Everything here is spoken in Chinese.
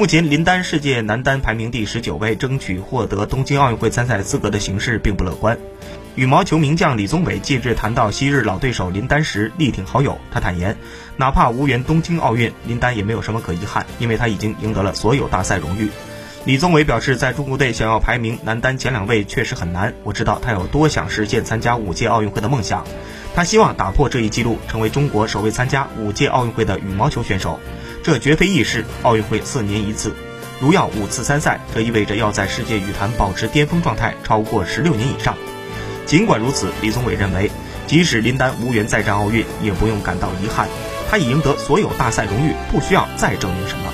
目前林丹世界男单排名第十九位，争取获得东京奥运会参赛资格的形势并不乐观。羽毛球名将李宗伟近日谈到昔日老对手林丹时，力挺好友。他坦言，哪怕无缘东京奥运，林丹也没有什么可遗憾，因为他已经赢得了所有大赛荣誉。李宗伟表示，在中国队想要排名男单前两位确实很难。我知道他有多想实现参加五届奥运会的梦想，他希望打破这一记录，成为中国首位参加五届奥运会的羽毛球选手。这绝非易事，奥运会四年一次，如要五次参赛，这意味着要在世界羽坛保持巅峰状态超过十六年以上。尽管如此，李宗伟认为，即使林丹无缘再战奥运，也不用感到遗憾，他已赢得所有大赛荣誉，不需要再证明什么。